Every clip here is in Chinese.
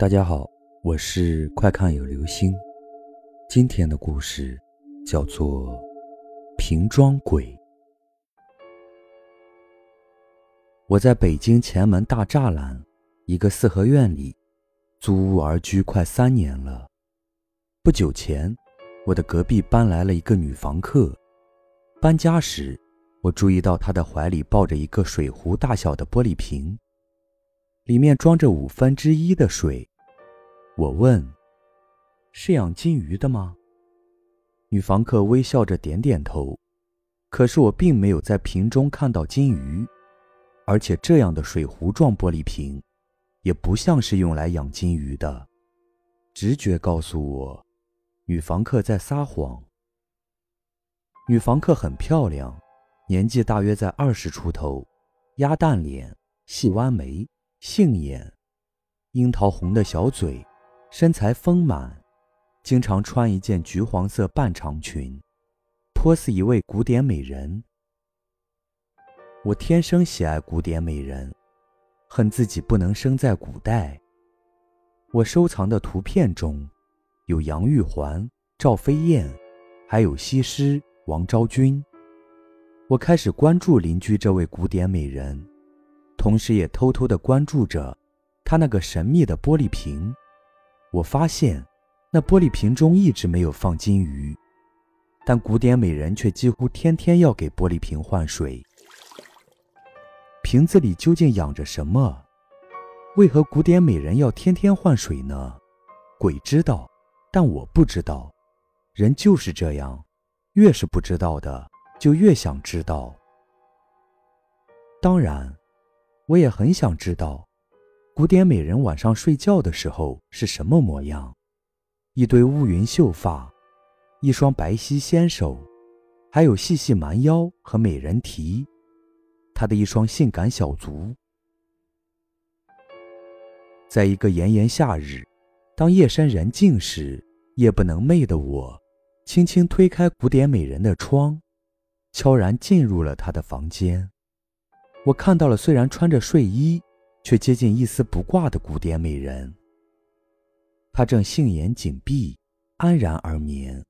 大家好，我是快看有流星。今天的故事叫做《瓶装鬼》。我在北京前门大栅栏一个四合院里租屋而居快三年了。不久前，我的隔壁搬来了一个女房客。搬家时，我注意到她的怀里抱着一个水壶大小的玻璃瓶。里面装着五分之一的水，我问：“是养金鱼的吗？”女房客微笑着点点头。可是我并没有在瓶中看到金鱼，而且这样的水壶状玻璃瓶，也不像是用来养金鱼的。直觉告诉我，女房客在撒谎。女房客很漂亮，年纪大约在二十出头，鸭蛋脸，细弯眉。杏眼，樱桃红的小嘴，身材丰满，经常穿一件橘黄色半长裙，颇似一位古典美人。我天生喜爱古典美人，恨自己不能生在古代。我收藏的图片中，有杨玉环、赵飞燕，还有西施、王昭君。我开始关注邻居这位古典美人。同时也偷偷地关注着他那个神秘的玻璃瓶。我发现，那玻璃瓶中一直没有放金鱼，但古典美人却几乎天天要给玻璃瓶换水。瓶子里究竟养着什么？为何古典美人要天天换水呢？鬼知道，但我不知道。人就是这样，越是不知道的，就越想知道。当然。我也很想知道，古典美人晚上睡觉的时候是什么模样：一堆乌云秀发，一双白皙纤手，还有细细蛮腰和美人蹄，她的一双性感小足。在一个炎炎夏日，当夜深人静时，夜不能寐的我，轻轻推开古典美人的窗，悄然进入了她的房间。我看到了，虽然穿着睡衣，却接近一丝不挂的古典美人。她正杏眼紧闭，安然而眠，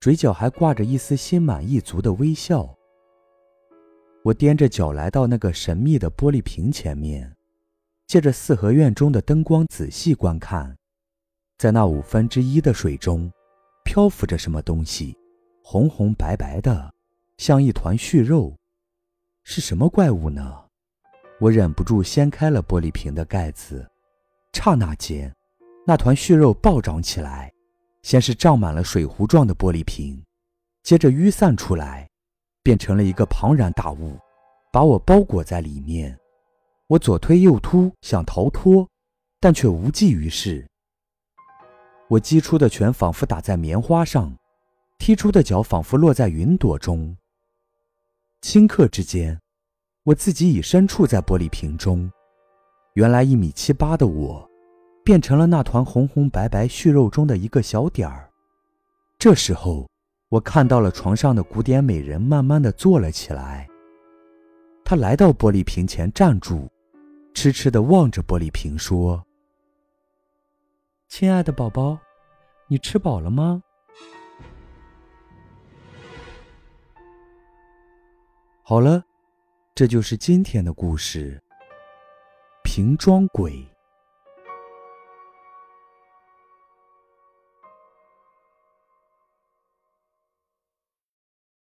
嘴角还挂着一丝心满意足的微笑。我踮着脚来到那个神秘的玻璃瓶前面，借着四合院中的灯光仔细观看，在那五分之一的水中，漂浮着什么东西，红红白白的，像一团血肉。是什么怪物呢？我忍不住掀开了玻璃瓶的盖子，刹那间，那团血肉暴涨起来，先是胀满了水壶状的玻璃瓶，接着淤散出来，变成了一个庞然大物，把我包裹在里面。我左推右突，想逃脱，但却无济于事。我击出的拳仿佛打在棉花上，踢出的脚仿佛落在云朵中。顷刻之间，我自己已身处在玻璃瓶中。原来一米七八的我，变成了那团红红白白血肉中的一个小点儿。这时候，我看到了床上的古典美人慢慢的坐了起来。她来到玻璃瓶前站住，痴痴的望着玻璃瓶说：“亲爱的宝宝，你吃饱了吗？”好了，这就是今天的故事。瓶装鬼。